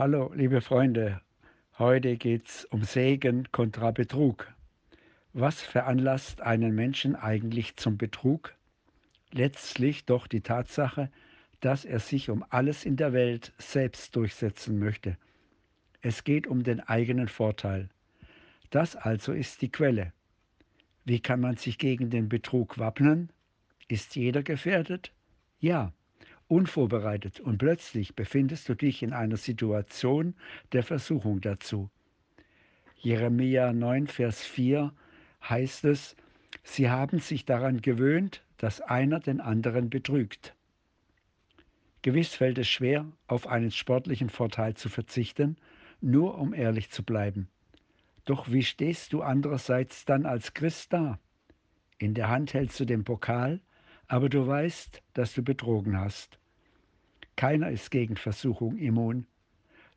Hallo, liebe Freunde. Heute geht's um Segen kontra Betrug. Was veranlasst einen Menschen eigentlich zum Betrug? Letztlich doch die Tatsache, dass er sich um alles in der Welt selbst durchsetzen möchte. Es geht um den eigenen Vorteil. Das also ist die Quelle. Wie kann man sich gegen den Betrug wappnen? Ist jeder gefährdet? Ja unvorbereitet und plötzlich befindest du dich in einer Situation der Versuchung dazu. Jeremia 9, Vers 4 heißt es, Sie haben sich daran gewöhnt, dass einer den anderen betrügt. Gewiss fällt es schwer, auf einen sportlichen Vorteil zu verzichten, nur um ehrlich zu bleiben. Doch wie stehst du andererseits dann als Christ da? In der Hand hältst du den Pokal, aber du weißt, dass du betrogen hast. Keiner ist gegen Versuchung immun.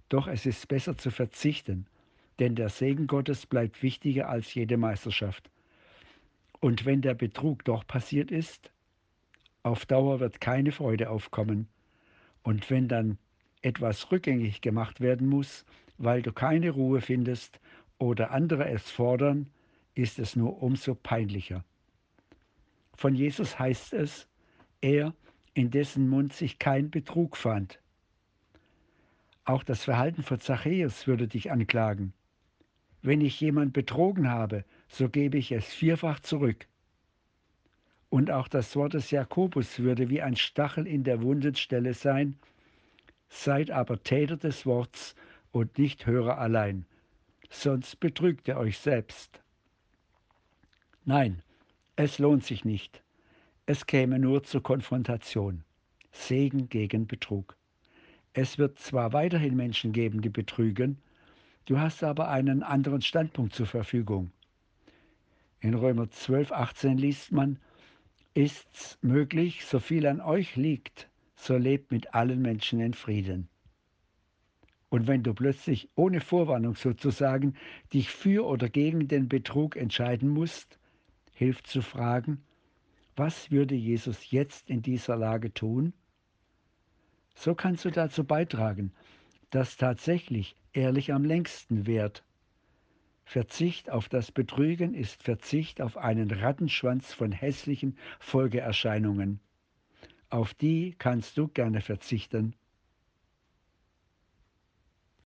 Doch es ist besser zu verzichten, denn der Segen Gottes bleibt wichtiger als jede Meisterschaft. Und wenn der Betrug doch passiert ist, auf Dauer wird keine Freude aufkommen. Und wenn dann etwas rückgängig gemacht werden muss, weil du keine Ruhe findest oder andere es fordern, ist es nur umso peinlicher. Von Jesus heißt es, er in dessen Mund sich kein Betrug fand. Auch das Verhalten von Zachäus würde dich anklagen. Wenn ich jemand betrogen habe, so gebe ich es vierfach zurück. Und auch das Wort des Jakobus würde wie ein Stachel in der Wundenstelle sein. Seid aber Täter des Worts und nicht Hörer allein, sonst betrügt ihr euch selbst. Nein, es lohnt sich nicht. Es käme nur zur Konfrontation. Segen gegen Betrug. Es wird zwar weiterhin Menschen geben, die betrügen, du hast aber einen anderen Standpunkt zur Verfügung. In Römer 12, 18 liest man, ist's möglich, so viel an euch liegt, so lebt mit allen Menschen in Frieden. Und wenn du plötzlich ohne Vorwarnung sozusagen dich für oder gegen den Betrug entscheiden musst, hilft zu fragen, was würde Jesus jetzt in dieser Lage tun? So kannst du dazu beitragen, dass tatsächlich ehrlich am längsten währt. Verzicht auf das Betrügen ist Verzicht auf einen Rattenschwanz von hässlichen Folgeerscheinungen. Auf die kannst du gerne verzichten.